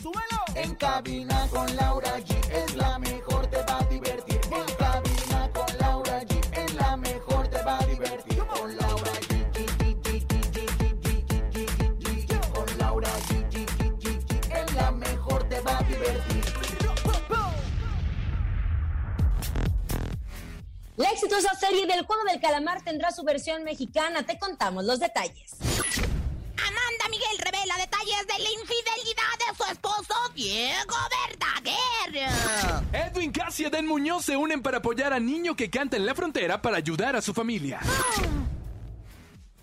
¡Súbelo! En cabina con Laura G es la mejor, te va a divertir. En cabina con Laura G es la mejor, te va a divertir. Con Laura G. Con Laura G. Es la mejor, te va a divertir. La exitosa serie del juego del calamar tendrá su versión mexicana. Te contamos los detalles. Diego Verdaguer. Edwin Cass y Eden Muñoz se unen para apoyar a niño que canta en la frontera para ayudar a su familia.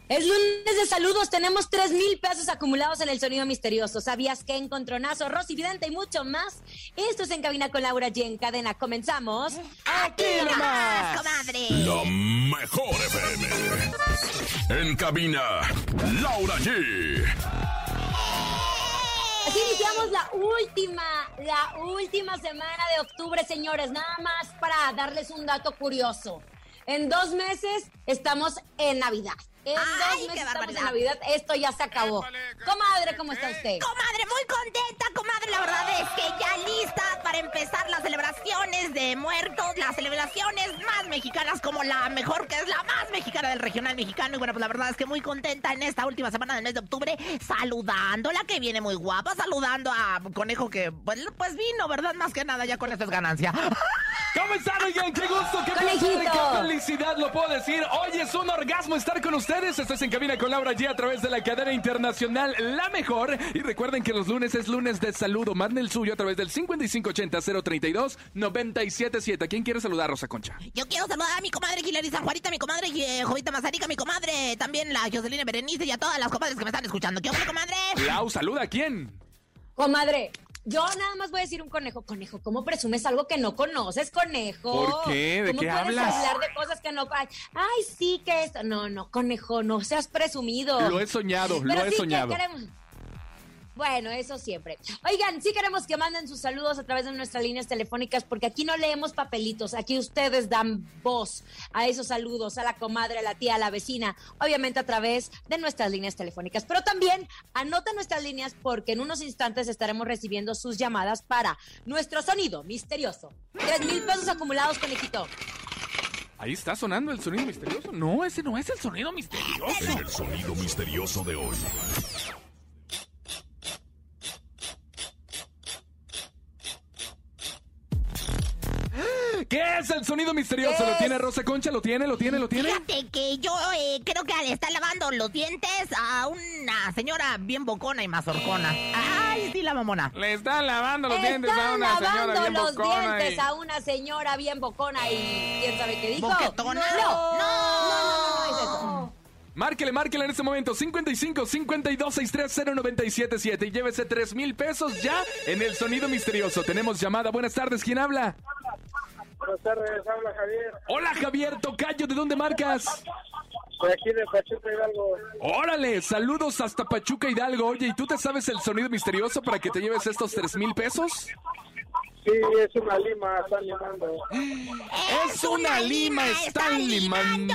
Es lunes de saludos, tenemos 3 mil pesos acumulados en el sonido misterioso. ¿Sabías que encontronazo, Rosy Vidente y mucho más? Esto es En Cabina con Laura G. En cadena, comenzamos. ¡Aquí nomás, comadre! La mejor FM. En cabina, Laura G. Así iniciamos la última, la última semana de octubre, señores. Nada más para darles un dato curioso. En dos meses estamos en Navidad. En Ay, dos qué meses estamos barbaridad. en Navidad. Esto ya se acabó. Comadre, ¿cómo está usted? Comadre, muy contenta, comadre. La verdad es que ya lista para empezar las celebraciones de muertos, las celebraciones más mexicanas, como la mejor, que es la más mexicana del regional mexicano. Y bueno, pues la verdad es que muy contenta en esta última semana del mes de octubre, saludándola, que viene muy guapa, saludando a Conejo, que pues, pues vino, ¿verdad? Más que nada, ya con esto es ganancia. ¿Cómo están, oigan? ¡Qué gusto! ¡Qué placer! ¡Qué felicidad! Lo puedo decir. Hoy es un orgasmo estar con ustedes. Estás en cabina con Laura G a través de la cadena internacional La Mejor. Y recuerden que los lunes es lunes de saludo. Manden el suyo a través del 5580-032-977. ¿Quién quiere saludar, Rosa Concha? Yo quiero saludar a mi comadre Hilary San Juanita, mi comadre eh, Jovita Mazarica, mi comadre también la Jocelyn Berenice y a todas las comadres que me están escuchando. ¿Qué onda, comadre? Lau, saluda a quién. Comadre, yo nada más voy a decir un conejo. Conejo, ¿cómo presumes algo que no conoces, conejo? ¿Por qué? ¿De ¿Cómo qué puedes hablas? hablar de cosas que no... Ay, ay, sí que esto... No, no, conejo, no seas presumido. Lo he soñado, lo he sí que soñado. queremos- Bueno, eso siempre. Oigan, sí queremos que manden sus saludos a través de nuestras líneas telefónicas porque aquí no leemos papelitos, aquí ustedes dan voz a esos saludos, a la comadre, a la tía, a la vecina, obviamente a través de nuestras líneas telefónicas. Pero también anoten nuestras líneas porque en unos instantes estaremos recibiendo sus llamadas para nuestro sonido misterioso. Tres mil pesos acumulados, conejito. Ahí está sonando el sonido misterioso. No, ese no es el sonido misterioso. El sonido misterioso de hoy. ¿Qué es el sonido misterioso? ¿Qué ¿Lo tiene Rosa Concha? ¿Lo tiene? ¿Lo tiene? ¿Lo tiene? Fíjate que yo eh, creo que le está lavando los dientes a una señora bien bocona y mazorcona. Ay, sí, la mamona. Le están lavando los dientes a Están una señora lavando bien los bocona dientes y- a una señora bien bocona y quién sabe qué dijo. ¿Boquetona? No, no, no, no, no es eso. Márquele, márquele en este momento 55 52 630 977 y llévese 3 mil pesos ya en el sonido misterioso. Tenemos llamada. Buenas tardes, ¿quién habla? Buenas tardes, habla Javier. Hola Javier Tocayo, ¿de dónde marcas? De aquí de Pachuca Hidalgo. Órale, saludos hasta Pachuca Hidalgo. Oye, ¿y tú te sabes el sonido misterioso para que te lleves estos 3 mil pesos? Sí, es una lima, están limando. Es una lima, están limando.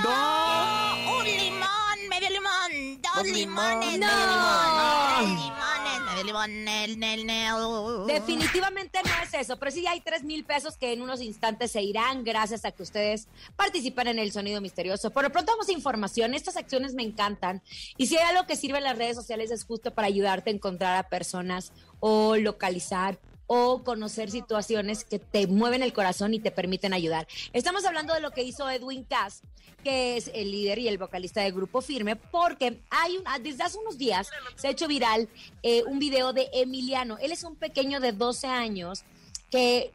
Un limón, medio limón, dos Dos limones, limones. medio No. limón, tres limones, medio limón, el, el, el. Definitivamente no es eso, pero sí hay tres mil pesos que en unos instantes se irán gracias a que ustedes participan en el sonido misterioso. Por lo pronto vamos a información, estas acciones me encantan y si hay algo que sirve en las redes sociales es justo para ayudarte a encontrar a personas o localizar o conocer situaciones que te mueven el corazón y te permiten ayudar. Estamos hablando de lo que hizo Edwin Cass, que es el líder y el vocalista del grupo Firme, porque hay un, desde hace unos días se ha hecho viral eh, un video de Emiliano. Él es un pequeño de 12 años que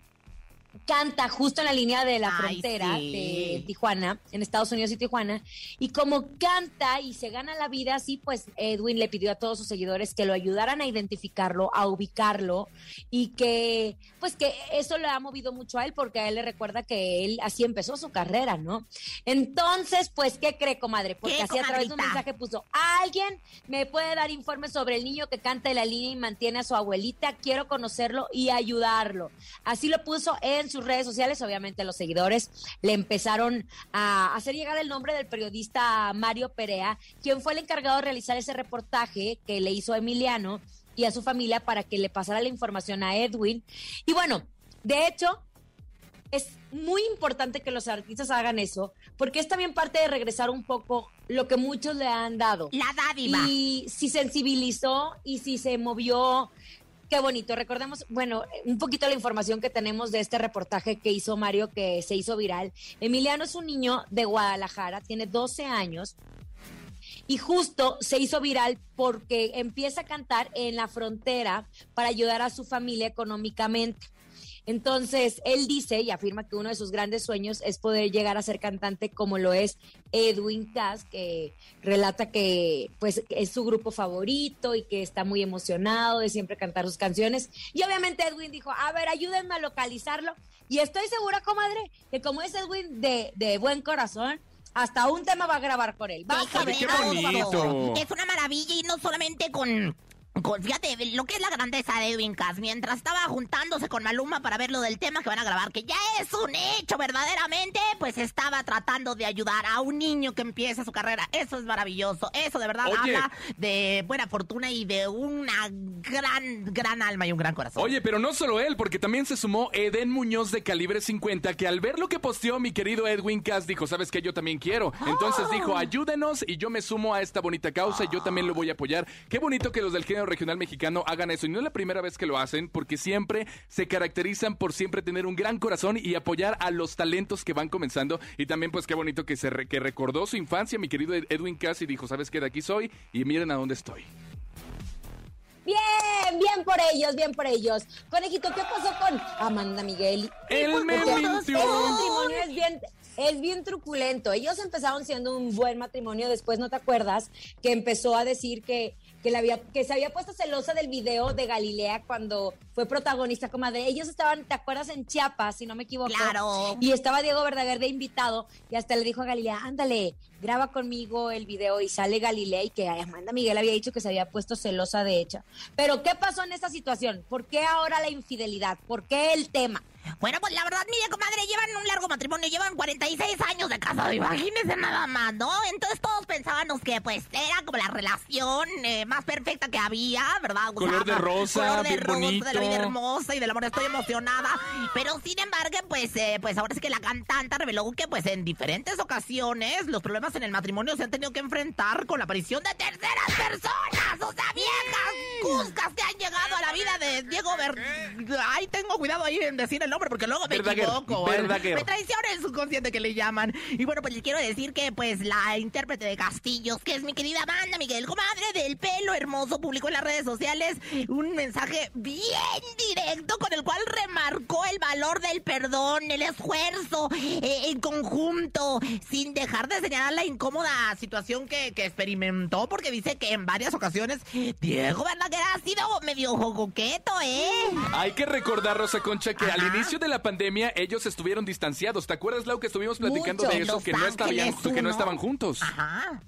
canta justo en la línea de la Ay, frontera sí. de Tijuana, en Estados Unidos y Tijuana, y como canta y se gana la vida así, pues Edwin le pidió a todos sus seguidores que lo ayudaran a identificarlo, a ubicarlo y que pues que eso le ha movido mucho a él porque a él le recuerda que él así empezó su carrera, ¿no? Entonces, pues ¿qué cree, comadre? Porque ¿Qué, así a través de un mensaje puso, "Alguien me puede dar informes sobre el niño que canta en la línea y mantiene a su abuelita, quiero conocerlo y ayudarlo." Así lo puso en sus redes sociales, obviamente los seguidores le empezaron a hacer llegar el nombre del periodista Mario Perea, quien fue el encargado de realizar ese reportaje que le hizo a Emiliano y a su familia para que le pasara la información a Edwin. Y bueno, de hecho, es muy importante que los artistas hagan eso, porque es también parte de regresar un poco lo que muchos le han dado. La dádiva. Y si sensibilizó y si se movió, qué bonito. Recordemos, bueno, un poquito la información que tenemos de este reportaje que hizo Mario, que se hizo viral. Emiliano es un niño de Guadalajara, tiene 12 años. Y justo se hizo viral porque empieza a cantar en la frontera para ayudar a su familia económicamente. Entonces, él dice y afirma que uno de sus grandes sueños es poder llegar a ser cantante como lo es Edwin Cass, que relata que pues es su grupo favorito y que está muy emocionado de siempre cantar sus canciones. Y obviamente Edwin dijo, a ver, ayúdenme a localizarlo. Y estoy segura, comadre, que como es Edwin de, de buen corazón, hasta un tema va a grabar con él. A qué bonito. Es una maravilla y no solamente con- fíjate, lo que es la grandeza de Edwin Cass, mientras estaba juntándose con Maluma para ver lo del tema que van a grabar, que ya es un hecho verdaderamente, pues estaba tratando de ayudar a un niño que empieza su carrera. Eso es maravilloso. Eso de verdad Oye. habla de buena fortuna y de una gran, gran alma y un gran corazón. Oye, pero no solo él, porque también se sumó Eden Muñoz de calibre 50, que al ver lo que posteó mi querido Edwin Cass, dijo, ¿sabes qué? Yo también quiero. Entonces dijo, ayúdenos y yo me sumo a esta bonita causa y yo también lo voy a apoyar. Qué bonito que los del género regional mexicano hagan eso. Y no es la primera vez que lo hacen, porque siempre se caracterizan por siempre tener un gran corazón y apoyar a los talentos que van comenzando. Y también, pues, qué bonito que, se re- que recordó su infancia, mi querido Edwin Cass, y dijo, ¿sabes qué? De aquí soy y miren a dónde estoy. Bien, bien por ellos, bien por ellos. Conejito, ¿qué pasó con Amanda Miguel? Él me Porque mintió. Ese matrimonio es bien, es bien truculento. Ellos empezaron siendo un buen matrimonio, después no te acuerdas que empezó a decir que, que, le había, que se había puesto celosa del video de Galilea cuando fue protagonista, comadre. Ellos estaban, ¿te acuerdas? En Chiapas, si no me equivoco. Claro. Y estaba Diego Verdaguer de invitado y hasta le dijo a Galilea, ándale, graba conmigo el video y sale Galilea y que Amanda Miguel había dicho que se había puesto celosa de hecha. Pero ¿qué pasó en esta situación? ¿Por qué ahora la infidelidad? ¿Por qué el tema? Bueno, pues la verdad, mire, comadre, llevan un largo matrimonio, llevan 46 años de casado, imagínense nada más, ¿no? Entonces todos pensábamos que, pues, era como la relación eh, más perfecta que había, ¿verdad? Color de rosa, color de bien rosa, bonito. de la vida hermosa y del amor, estoy emocionada. Pero, sin embargo, pues, eh, pues ahora sí que la cantante reveló que, pues, en diferentes ocasiones los problemas en el matrimonio se han tenido que enfrentar con la aparición de terceras personas, o sea, viejas cuscas que han llegado a la vida de Diego Ver... Ay, tengo cuidado ahí en decir el nombre porque luego me Verdaguer, equivoco. Verdaguer. Me traiciona el subconsciente que le llaman. Y bueno, pues les quiero decir que pues la intérprete de Castillos, que es mi querida Amanda Miguel, comadre del pelo hermoso, publicó en las redes sociales un mensaje bien directo con el cual el valor del perdón, el esfuerzo eh, en conjunto, sin dejar de señalar la incómoda situación que, que experimentó, porque dice que en varias ocasiones Diego Verdaguer ha sido medio coqueto, ¿eh? Hay que recordar, Rosa Concha, que al inicio de la pandemia ellos estuvieron distanciados. ¿Te acuerdas, Lau, que estuvimos platicando Mucho. de eso? Que no, estaban, que no estaban juntos. Ajá.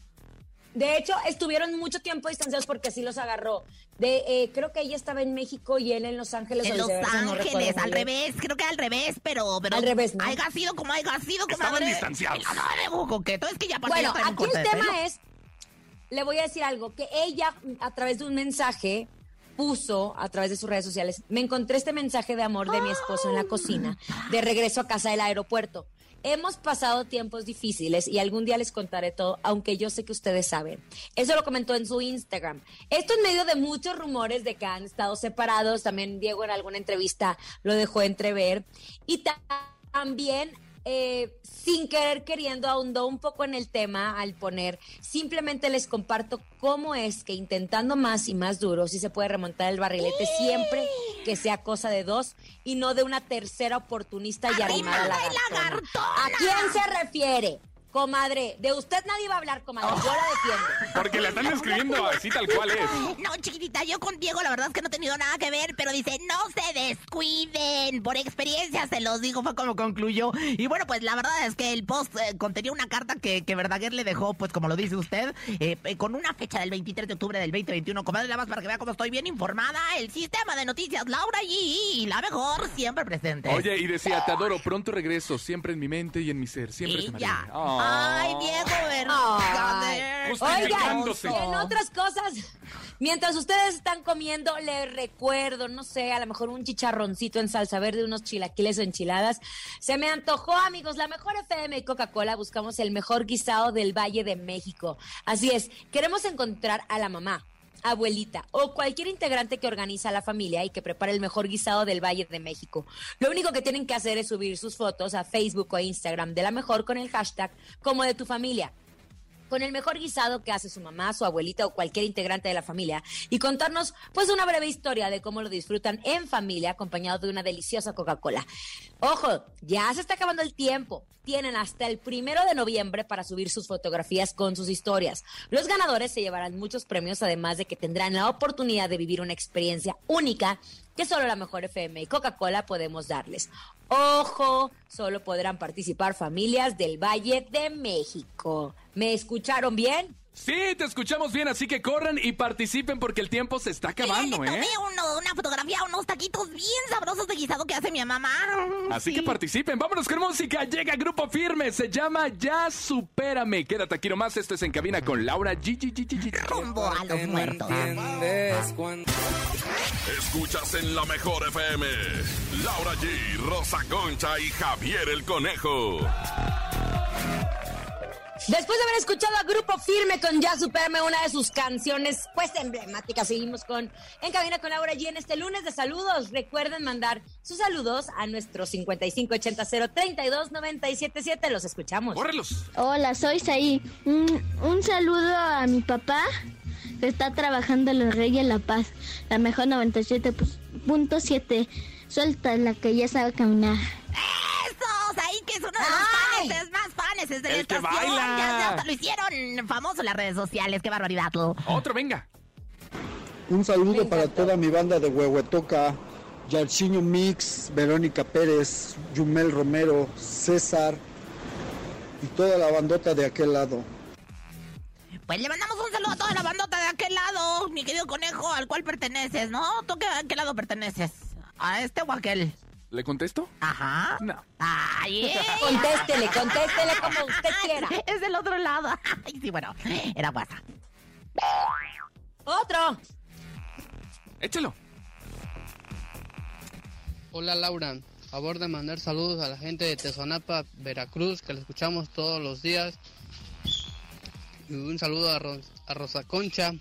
De hecho, estuvieron mucho tiempo distanciados porque así los agarró. De, eh, creo que ella estaba en México y él en Los Ángeles. En Los no Ángeles, muy al revés, creo que al revés, pero, pero Al revés, ¿no? haya sido como haya sido, Estaban comadre. distanciados. No, no, coqueto, es que ya aparte Bueno, aquí el tema pelo. es, le voy a decir algo, que ella a través de un mensaje puso a través de sus redes sociales, me encontré este mensaje de amor de mi esposo en la cocina, de regreso a casa del aeropuerto. Hemos pasado tiempos difíciles y algún día les contaré todo, aunque yo sé que ustedes saben. Eso lo comentó en su Instagram. Esto en medio de muchos rumores de que han estado separados. También Diego en alguna entrevista lo dejó entrever. Y ta- también eh, sin querer queriendo ahondó un poco en el tema al poner, simplemente les comparto cómo es que intentando más y más duro, si se puede remontar el barrilete siempre que sea cosa de dos y no de una tercera oportunista y arrimada lagartona. lagartona. ¿A quién se refiere? Comadre, de usted nadie va a hablar, comadre. Yo la defiendo. Porque la están escribiendo así tal cual es. No, chiquitita, yo con Diego la verdad es que no he tenido nada que ver, pero dice, no se descuiden. Por experiencia se los digo, fue como concluyó. Y bueno, pues la verdad es que el post eh, contenía una carta que, que Verdaguer le dejó, pues como lo dice usted, eh, eh, con una fecha del 23 de octubre del 2021. Comadre, nada más para que vea cómo estoy bien informada. El sistema de noticias Laura G, la mejor, siempre presente. Oye, y decía, te adoro, pronto regreso, siempre en mi mente y en mi ser, siempre Y te ya. Oh. Ay. Justo Oigan, en otras cosas, mientras ustedes están comiendo, les recuerdo, no sé, a lo mejor un chicharroncito en salsa verde, unos chilaquiles o enchiladas. Se me antojó, amigos, la mejor FM y Coca-Cola, buscamos el mejor guisado del Valle de México. Así es, queremos encontrar a la mamá abuelita o cualquier integrante que organiza la familia y que prepare el mejor guisado del Valle de México. Lo único que tienen que hacer es subir sus fotos a Facebook o Instagram de la mejor con el hashtag como de tu familia con el mejor guisado que hace su mamá, su abuelita o cualquier integrante de la familia y contarnos pues una breve historia de cómo lo disfrutan en familia acompañado de una deliciosa Coca-Cola. Ojo, ya se está acabando el tiempo. Tienen hasta el primero de noviembre para subir sus fotografías con sus historias. Los ganadores se llevarán muchos premios, además de que tendrán la oportunidad de vivir una experiencia única que solo la mejor FM y Coca-Cola podemos darles. Ojo, solo podrán participar familias del Valle de México. ¿Me escucharon bien? Sí, te escuchamos bien, así que corran y participen porque el tiempo se está acabando, ¿eh? uno- una fotografía, unos taquitos bien sabrosos de guisado que hace mi mamá. Así Sí. que participen, vámonos con música, llega Grupo Firme, se llama Ya Supérame. Quédate aquí nomás, esto es En Cabina con Laura G. G, G, G, G. Rumbo a los muertos. Escuchas en la mejor FM. Laura G, Rosa Concha y Javier el Conejo. Después de haber escuchado a Grupo Firme con Ya Superme, una de sus canciones pues emblemáticas, seguimos con En Cabina con Laura G en este lunes de saludos. Recuerden mandar sus saludos a nuestro 5580-032-977. Los escuchamos. ¡Córrelos! Hola, soy Saí. Un, un saludo a mi papá que está trabajando en los Reyes La Paz, la mejor 97.7. Suelta la que ya sabe caminar. Esos fanes de la El que estación. baila. Ya, ya hasta lo hicieron famoso en las redes sociales. Qué barbaridad. Otro, venga. Un saludo para toda mi banda de Huehuetoca, Yarciño Mix, Verónica Pérez, Yumel Romero, César y toda la bandota de aquel lado. Pues le mandamos un saludo a toda la bandota de aquel lado, mi querido conejo, al cual perteneces, ¿no? ¿Tú qué, a qué lado perteneces? ¿A este o a aquel? ¿Le contesto? Ajá. No. Ay, eh. Contéstele, contéstele como usted quiera. Es del otro lado. Ay, sí, bueno, era guasa. Otro. Échalo. Hola Laura, favor de mandar saludos a la gente de Tezonapa, Veracruz, que la escuchamos todos los días. Y un saludo a, Ros- a Rosa Concha,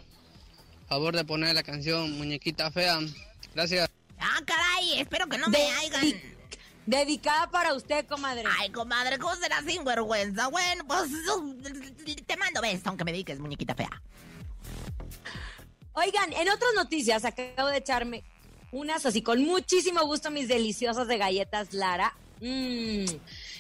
favor de poner la canción Muñequita Fea. Gracias. Ah, caray, espero que no me hagan. di- Dedicada para usted, comadre. Ay, comadre, ¿cómo será sinvergüenza? Bueno, pues te mando beso, aunque me dediques, muñequita fea. Oigan, en otras noticias acabo de echarme unas así con muchísimo gusto mis deliciosas de galletas Lara. Mm.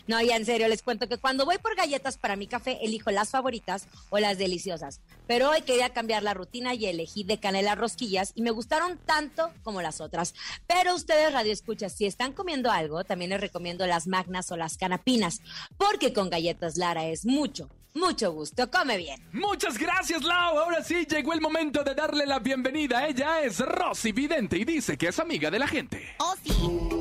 No, ya en serio, les cuento que cuando voy por galletas para mi café, elijo las favoritas o las deliciosas. Pero hoy quería cambiar la rutina y elegí de canela rosquillas y me gustaron tanto como las otras. Pero ustedes, Radio Escuchas, si están comiendo algo, también les recomiendo las magnas o las canapinas, porque con galletas Lara es mucho, mucho gusto. Come bien. Muchas gracias, Lau. Ahora sí llegó el momento de darle la bienvenida. Ella es Rosy Vidente y dice que es amiga de la gente. Oh, sí.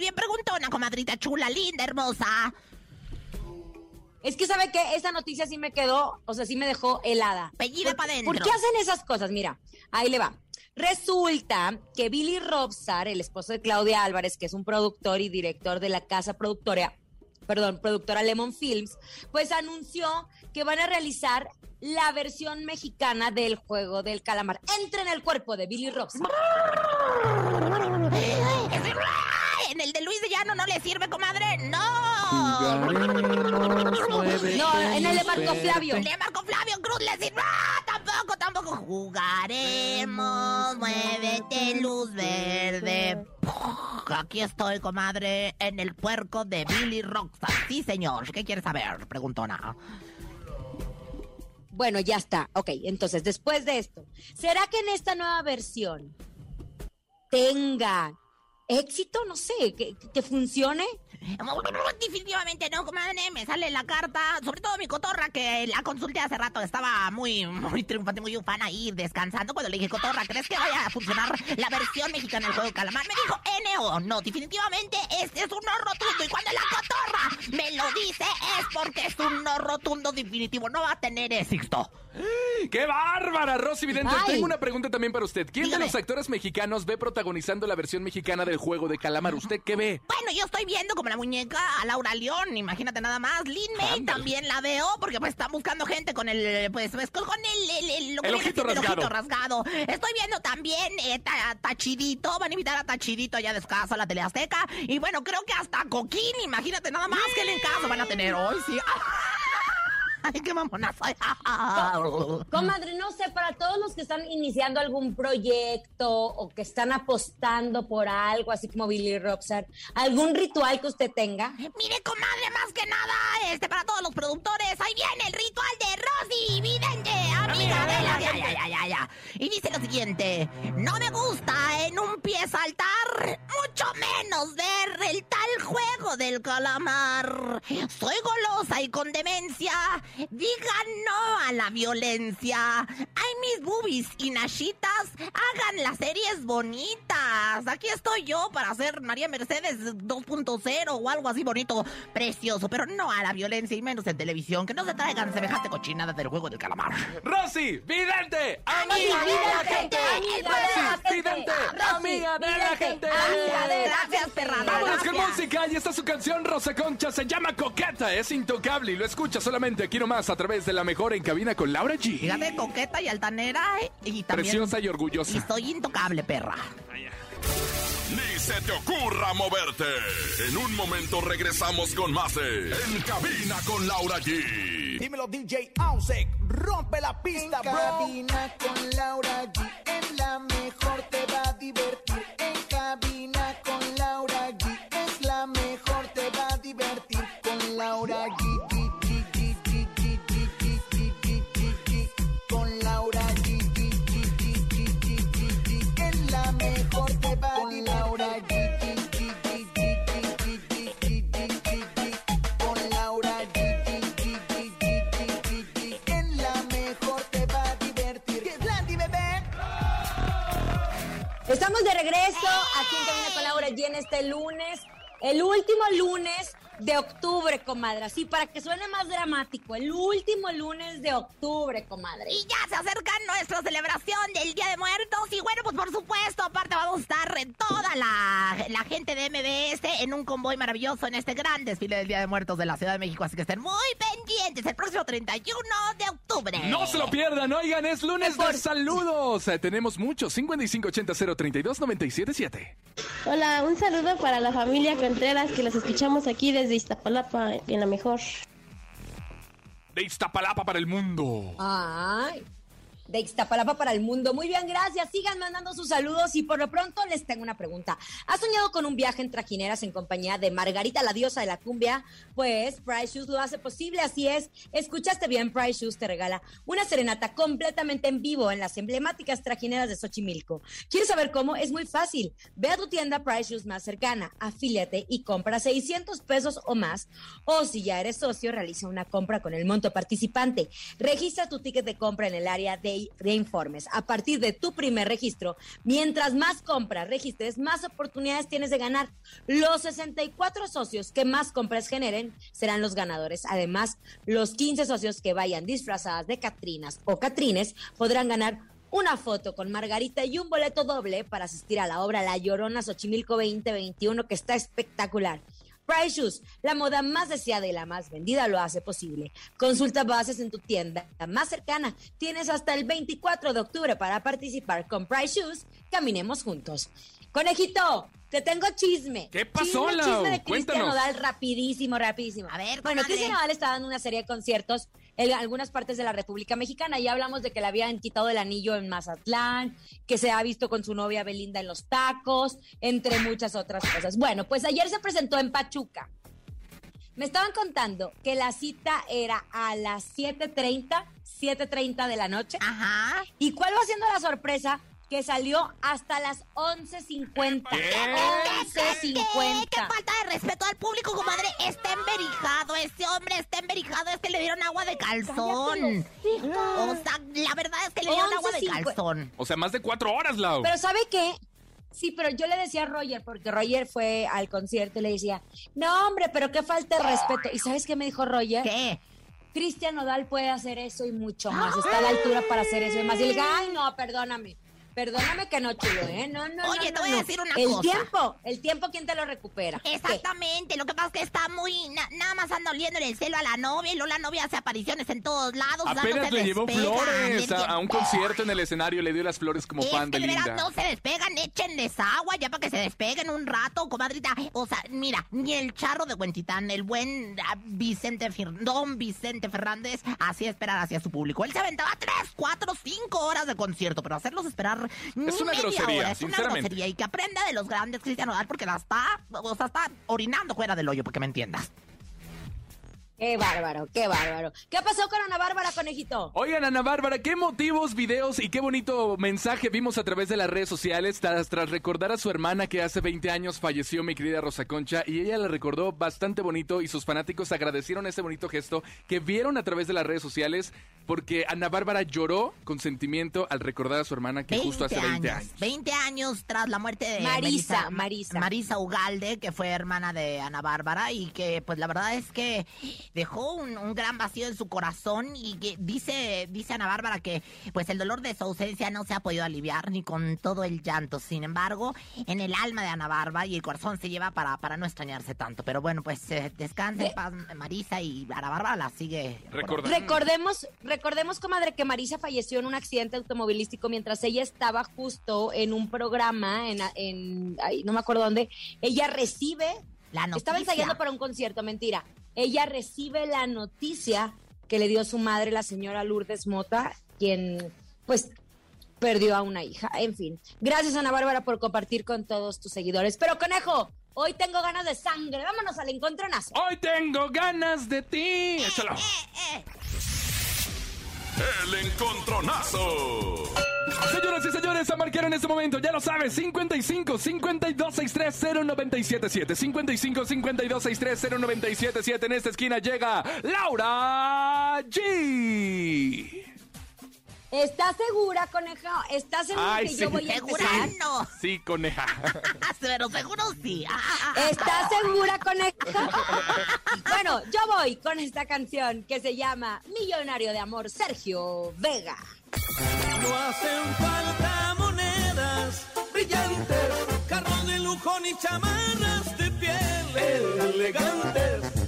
bien preguntona, comadrita chula, linda, hermosa. Es que sabe que esa noticia sí me quedó, o sea, sí me dejó helada. Pellida ¿Por- pa' dentro. ¿Por qué hacen esas cosas? Mira, ahí le va. Resulta que Billy Robsar, el esposo de Claudia Álvarez, que es un productor y director de la casa productora, perdón, productora Lemon Films, pues anunció que van a realizar la versión mexicana del juego del calamar. Entra en el cuerpo de Billy Robsar. En el de Luis de Llano no le sirve, comadre. No. No, en el de Marco Flavio. El de Marco Flavio Cruz le sirve. ¡Ah! Tampoco, tampoco. Jugaremos, muévete, luz verde. Aquí estoy, comadre, en el puerco de Billy Rockstar. Sí, señor. ¿Qué quieres saber? Preguntona. Bueno, ya está. Ok, entonces, después de esto, ¿será que en esta nueva versión tenga éxito? No sé, que, que funcione. Definitivamente no, comadre. Me sale la carta. Sobre todo mi cotorra, que la consulté hace rato. Estaba muy, muy triunfante, muy ufana ahí descansando. Cuando le dije, cotorra, ¿crees que vaya a funcionar la versión mexicana del juego de calamar? Me dijo, NO. No, definitivamente este es un no rotundo. Y cuando la cotorra me lo dice, es porque es un no rotundo definitivo. No va a tener éxito. ¡Qué bárbara, Rosy Vidente! Ay. Tengo una pregunta también para usted. ¿Quién Dígame. de los actores mexicanos ve protagonizando la versión mexicana del juego de calamar? ¿Usted qué ve? Bueno, yo estoy viendo como la muñeca a Laura León, imagínate nada más. Lin May Ándale. también la veo porque pues están buscando gente con el, pues, pues, con el, el, el- lo que El viene ojito rasgado. ojito rasgado. Estoy viendo también eh, Ta- Tachidito, van a invitar a Tachidito allá de casa a la Teleazteca. Y bueno, creo que hasta Coquín, imagínate nada más que el caso van a tener hoy, sí. Ay, qué mamona soy. Comadre, no sé, para todos los que están iniciando algún proyecto o que están apostando por algo, así como Billy Robsar, ¿algún ritual que usted tenga? Mire, comadre, más que nada, este, para todos los productores, ahí viene el ritual de Rosy Vidente, amiga de la... Ya, ya, ya, ya. Y dice lo siguiente, no me gusta en un pie saltar, mucho menos ver el tal juego del calamar. Soy golosa y con demencia, digan no a la violencia. Ay, mis boobies y nashitas, hagan las series bonitas. Aquí estoy yo para hacer María Mercedes 2.0 o algo así bonito, precioso, pero no a la violencia y menos en televisión. Que no se traigan semejante cochinada del juego del calamar. ¡Rosy Vidente! Amiga de la gente, Vidente! ¡Amiga de la gente! Gracias, perrada. Vámonos con música y esta es su canción Rosa Concha, se llama Coqueta, es intocable y lo escucha solamente aquí nomás a través de la mejor en cabina con Laura G. Fíjate, coqueta y altanera eh, y también... Preciosa y orgullosa. Y soy intocable, perra. Ni se te ocurra moverte. En un momento regresamos con más de En Cabina con Laura G. Dímelo DJ Ausek, rompe la pista, En bro. cabina con Laura G. Es la mejor, te va a divertir. En Estamos de regreso aquí en Cabina con Laura G en este lunes, el último lunes de octubre, comadre. Así para que suene más dramático, el último lunes de octubre, comadre. Y ya se acerca nuestra celebración del Día de Muertos. Y bueno, pues por supuesto, aparte vamos a estar toda la, la gente de MBS en un convoy maravilloso en este gran desfile del Día de Muertos de la Ciudad de México. Así que estén muy pendientes el próximo 31 de octubre. No se lo pierdan, oigan, es lunes de saludos. Eh, tenemos muchos, 5580-032-977. Hola, un saludo para la familia Contreras que los escuchamos aquí desde Iztapalapa, en la mejor. De Iztapalapa para el mundo. Ay, de Ixtapalapa para el mundo. Muy bien, gracias. Sigan mandando sus saludos y por lo pronto les tengo una pregunta. ¿Has soñado con un viaje en trajineras en compañía de Margarita, la diosa de la cumbia? Pues Price Shoes lo hace posible, así es. Escuchaste bien, Price Shoes te regala una serenata completamente en vivo en las emblemáticas trajineras de Xochimilco. ¿Quieres saber cómo? Es muy fácil. Ve a tu tienda Price Shoes más cercana, afíliate y compra 600 pesos o más. O si ya eres socio, realiza una compra con el monto participante. Registra tu ticket de compra en el área de, de informes. A partir de tu primer registro, mientras más compras registres, más oportunidades tienes de ganar. Los 64 socios que más compras generen serán los ganadores. Además, los 15 socios que vayan disfrazadas de Catrinas o Catrines podrán ganar una foto con Margarita y un boleto doble para asistir a la obra La Llorona Xochimilco 2021 que está espectacular. Price Shoes, la moda más deseada y la más vendida lo hace posible. Consulta bases en tu tienda más cercana. Tienes hasta el 24 de octubre para participar con Price Shoes. Caminemos juntos. Conejito, te tengo chisme. ¿Qué pasó, Chisme, Lau? chisme de Cristian. Nodal, rapidísimo, rapidísimo. A ver, Bueno. Cristian Nodal está dando una serie de conciertos en algunas partes de la República Mexicana. Ya hablamos de que le habían quitado el anillo en Mazatlán, que se ha visto con su novia Belinda en los tacos, entre muchas otras cosas. Bueno, pues ayer se presentó en Pachuca. Me estaban contando que la cita era a las 7.30, 7.30 de la noche. Ajá. ¿Y cuál va siendo la sorpresa? Que salió hasta las 11.50. ¿Qué, 11.50. qué falta de respeto al público, comadre. Está emberijado, ese hombre está emberijado. Es que le dieron agua de calzón. O sea, la verdad es que le dieron agua de 11.50. calzón. O sea, más de cuatro horas, Lau. Pero ¿sabe qué? Sí, pero yo le decía a Roger, porque Roger fue al concierto y le decía, no, hombre, pero qué falta de respeto. ¿Y sabes qué me dijo Roger? ¿Qué? Cristian Nodal puede hacer eso y mucho más. Está a la altura para hacer eso y más. Y le dije, ay, no, perdóname. Perdóname que no, chulo, ¿eh? No, no, no, Oye, te no, voy a decir una el cosa. tiempo, el tiempo, ¿quién te lo recupera? ¿Qué? Exactamente, lo que pasa es que está muy... na- nada más anda oliendo en el celo a la novia y luego la novia hace apariciones en todos lados. no Apenas le llevó flores a, a un concierto en el escenario, le dio las flores como Es fan que de Linda. no se despegan, échenles agua ya para que se despeguen un rato, comadrita. O sea, mira, ni el charro de Huentitán, el buen ah, Vicente Fir- Don Vicente Fernández, hacía esperar hacia su público. Él se aventaba tres, cuatro, cinco horas de concierto, pero hacerlos esperar Es una grosería, hora, es una sinceramente. grosería. Y que aprenda de los grandes Cristian Nodal porque la está, o sea, está orinando fuera del hoyo, porque me entiendas. Qué bárbaro, qué bárbaro. ¿Qué pasó con Ana Bárbara, conejito? Oigan, Ana Bárbara, qué motivos, videos y qué bonito mensaje vimos a través de las redes sociales tras, tras recordar a su hermana que hace 20 años falleció, mi querida Rosa Concha, y ella la recordó bastante bonito y sus fanáticos agradecieron ese bonito gesto que vieron a través de las redes sociales porque Ana Bárbara lloró con sentimiento al recordar a su hermana que justo hace 20 años. 20 años tras la muerte de Marisa, Melissa- Marisa. Marisa Ugalde, que fue hermana de Ana Bárbara y que pues la verdad es que dejó un, un gran vacío en su corazón y que dice, dice Ana Bárbara que pues el dolor de su ausencia no se ha podido aliviar ni con todo el llanto. Sin embargo, en el alma de Ana Bárbara y el corazón se lleva para, para no extrañarse tanto. Pero bueno, pues eh, descanse en paz Marisa y Ana Bárbara la sigue Recordando. Recordemos, recordemos, comadre, que Marisa falleció en un accidente automovilístico mientras ella estaba justo en un programa, en, en ay, no me acuerdo dónde. Ella recibe, La estaba noticia. ensayando para un concierto, mentira. Ella recibe la noticia que le dio su madre, la señora Lourdes Mota, quien, pues, perdió a una hija. En fin, gracias Ana Bárbara por compartir con todos tus seguidores. Pero, conejo, hoy tengo ganas de sangre. Vámonos al encontronazo. Hoy tengo ganas de ti. Échalo. El encontronazo. Señoras y señores, a marcar en este momento, ya lo sabes, 55 52 63 0977 55 52 63 0977 En esta esquina llega Laura G. ¿Estás segura, conejo? ¿Estás segura Ay, que sí. yo voy a Segura empezar? no. Sí, coneja. Pero seguro sí. ¿Estás segura, conejo? bueno, yo voy con esta canción que se llama Millonario de Amor, Sergio Vega. No hacen falta monedas brillantes, carros de lujo ni chamarras de piel elegantes,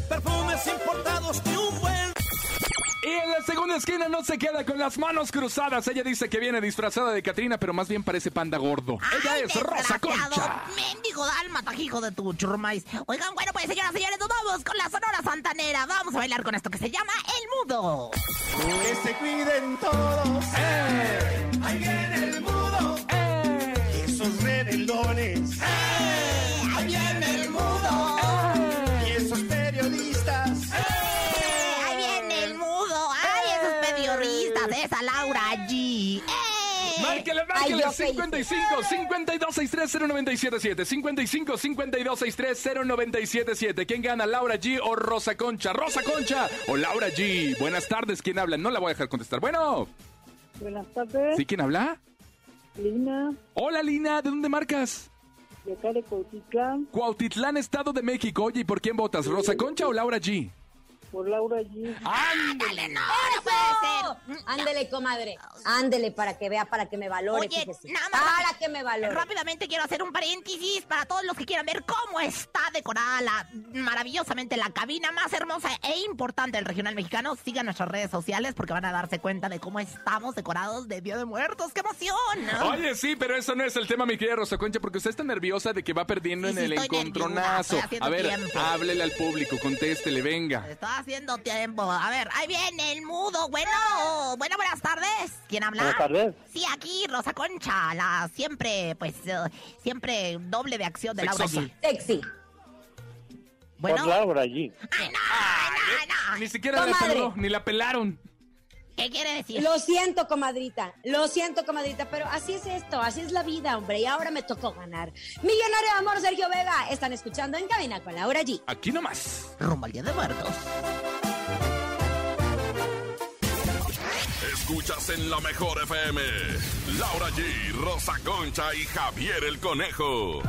Y en la segunda esquina no se queda con las manos cruzadas. Ella dice que viene disfrazada de Catrina, pero más bien parece panda gordo. Ella es Rosa Concha. Mendigo dálmata, hijo de tu churrumais. Oigan, bueno, pues señoras y señores, nos vamos con la Sonora Santanera. Vamos a bailar con esto que se llama El Mudo. Que se cuiden todos. Ahí viene el mudo. Márquele, Ay, márquele. yo qué 55 52 63 0977 55 52 63 0977 ¿Quién gana, Laura G o Rosa Concha? Rosa Concha o Laura G. Buenas tardes, ¿quién habla? No la voy a dejar contestar. Bueno, Buenas tardes, ¿sí quién habla? Lina, Hola, Lina, ¿de dónde marcas? de acá de Cautitlán. Cuautitlán, Estado de México. Oye, ¿y por quién votas? ¿Rosa Concha o Laura G? Por Laura G. Ándale, no, no puede ser. Ándele, comadre. Ándele para que vea, para que me valore. Oye, fíjese. nada más Para que me valore. Rápidamente quiero hacer un paréntesis para todos los que quieran ver cómo está decorada la, maravillosamente la cabina más hermosa e importante del regional mexicano. Sigan nuestras redes sociales porque van a darse cuenta de cómo estamos decorados de Día de Muertos. ¡Qué emoción! Oye, sí, pero eso no es el tema, mi querida Rosa Concha, porque usted está nerviosa de que va perdiendo Sí, en sí, el estoy nerviosa, encontronazo. A ver, tiempo. háblele al público, contéstele, venga. Estoy haciendo tiempo. A ver, ahí viene el mudo. Bueno, bueno, buenas tardes. ¿Quién habla? Buenas tardes. Sí, aquí Rosa Concha, la siempre, pues, eh, siempre doble de acción de Laura Sexosa. G. Sexy. Bueno. Por Laura G. Ay, no, ay, no, no. Ni siquiera la ni la pelaron. ¿Qué quiere decir? Lo siento, comadrita. Lo siento, comadrita, pero así es esto, así es la vida, hombre. Y ahora me tocó ganar. Millonario de amor, Sergio Vega. Están escuchando en cabina con Laura G. Aquí nomás. Rumbo al Día de Muertos. Escuchas en la mejor FM. Laura G, Rosa Concha y Javier el Conejo.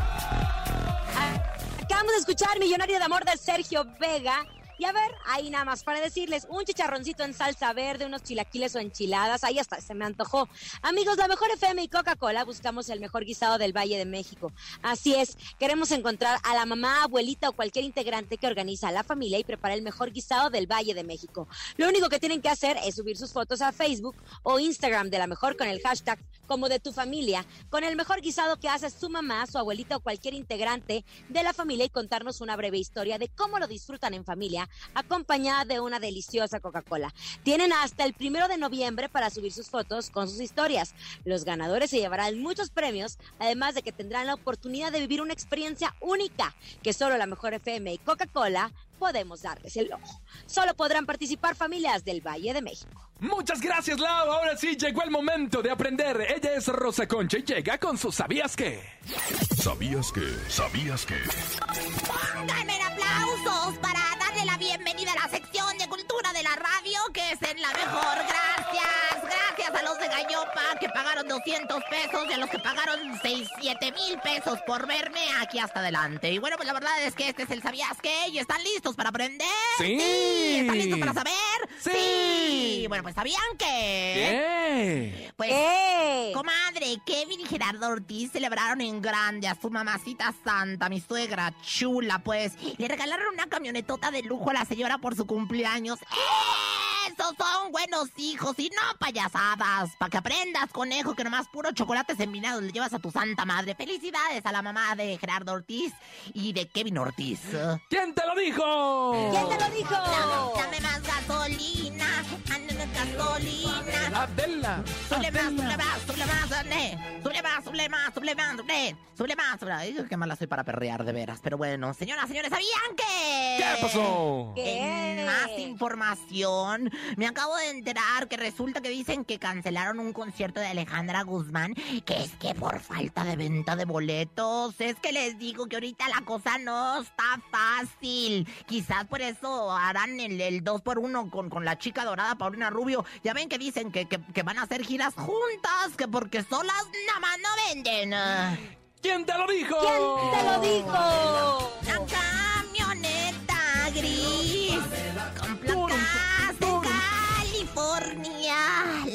Acabamos de escuchar Millonario de Amor de Sergio Vega. Y a ver, ahí nada más para decirles, un chicharroncito en salsa verde, unos chilaquiles o enchiladas, ahí hasta se me antojó. Amigos, la mejor FM y Coca-Cola buscamos el mejor guisado del Valle de México. Así es, queremos encontrar a la mamá, abuelita o cualquier integrante que organiza la familia y prepara el mejor guisado del Valle de México. Lo único que tienen que hacer es subir sus fotos a Facebook o Instagram de la mejor con el hashtag como de tu familia, con el mejor guisado que hace su mamá, su abuelita o cualquier integrante de la familia y contarnos una breve historia de cómo lo disfrutan en familia, acompañada de una deliciosa Coca-Cola. Tienen hasta el primero de noviembre para subir sus fotos con sus historias. Los ganadores se llevarán muchos premios, además de que tendrán la oportunidad de vivir una experiencia única que solo la mejor FM y Coca-Cola podemos darles el ojo. Solo podrán participar familias del Valle de México. Muchas gracias, Lau. Ahora sí llegó el momento de aprender. Ella es Rosa Concha y llega con sus ¿Sabías qué? ¿Sabías que? ¿Sabías que? Pónganme aplausos para bienvenida a la sección de cultura de la radio, que es en la mejor. Gracias, a los de Gallopa que pagaron 200 pesos y a los que pagaron 6, 7 mil pesos por verme aquí hasta adelante. Y bueno, pues la verdad es que este es el ¿Sabías qué? ¿Y están listos para aprender? Sí. ¿Están listos para saber? Sí. Bueno, pues ¿sabían que? ¿Qué? Pues, ¡Eh! comadre, Kevin y Gerardo Ortiz celebraron en grande a su mamacita santa, mi suegra chula, pues. Le regalaron una camionetota de lujo a la señora por su cumpleaños. Esos son buenos hijos y no payasadas. Para que aprendas, conejo, que nomás puro chocolates envinados le llevas a tu santa madre. Felicidades a la mamá de Gerardo Ortiz y de Kevin Ortiz. ¿Quién te lo dijo? ¿Quién te lo dijo? Dame, dame más gasolina, ándame gasolina. Adela. Sube más, más, sube más. Sube más, sube más, sube más, sube. Sube más, sube más. Ay, qué mala soy para perrear, de veras. Pero bueno, señoras, señores, ¿sabían que? ¿Qué pasó? ¿Qué? En más información, me acabo de enterar que resulta que dicen que cancelaron un concierto de Alejandra Guzmán, que es que por falta de venta de boletos, es que les digo que ahorita la cosa no está fácil. Quizás por eso harán el, el 2 por 1 con, con la chica dorada Paulina Rubio. Ya ven que dicen que, que, que van a hacer giras juntas, que porque solas nada más no venden. ¿Quién te lo dijo? ¿Quién te lo dijo? Una camioneta gris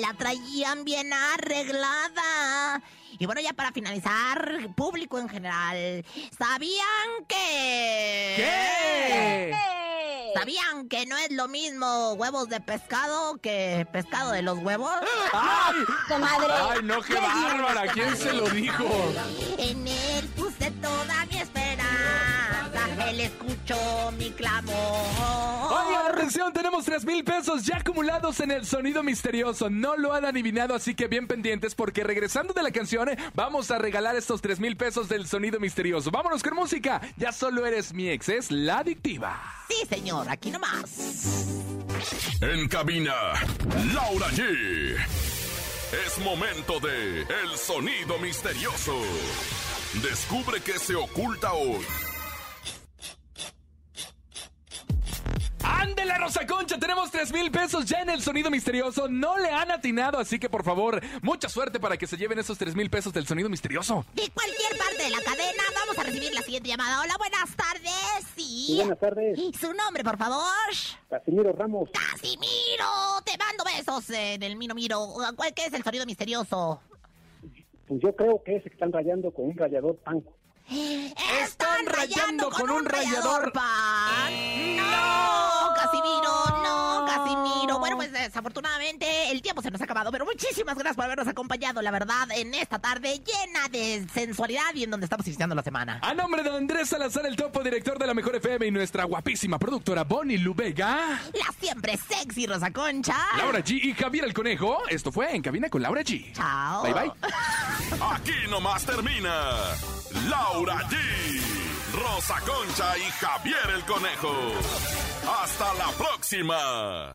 La traían bien arreglada. Y bueno, ya para finalizar, público en general, ¿sabían que... ¿Qué? ¿Sabían que no es lo mismo huevos de pescado que pescado de los huevos? ¡Ay! Comadre. ¡Ay, no, qué bárbara! ¿Quién se lo dijo? En él puse toda mi esperanza. Él escuchó mi clamor. Atención, tenemos 3 mil pesos ya acumulados en el sonido misterioso. No lo han adivinado, así que bien pendientes porque regresando de la canción, eh, vamos a regalar estos 3 mil pesos del sonido misterioso. Vámonos con música. Ya solo eres mi ex, es la adictiva. Sí, señor, aquí nomás. En cabina, Laura G. Es momento de El Sonido Misterioso. Descubre qué se oculta hoy. ¡Ándele, Rosa Concha! Tenemos 3 mil pesos ya en el sonido misterioso. No le han atinado, así que por favor, mucha suerte para que se lleven esos 3 mil pesos del sonido misterioso. De cualquier parte de la cadena, vamos a recibir la siguiente llamada. Hola, buenas tardes. Sí. Buenas tardes. ¿Y su nombre, por favor? Casimiro Ramos. ¡Casimiro! Te mando besos en el Miro Miro. ¿Cuál qué es el sonido misterioso? Pues yo creo que es que están rayando con un rayador pan. Están rayando con un rallador pan. No, Casimiro, no, Casimiro. Bueno, pues desafortunadamente el tiempo se nos ha acabado, pero muchísimas gracias por habernos acompañado, la verdad, en esta tarde llena de sensualidad y en donde estamos iniciando la semana. A nombre de Andrés Salazar, el topo director de la Mejor FM y nuestra guapísima productora Bonnie Lubega, La siempre sexy Rosa Concha. Laura G y Javier el Conejo, esto fue En Cabina con Laura G. Chao. Bye bye. Aquí nomás termina Laura G, Rosa Concha y Javier el Conejo. Hasta la próxima.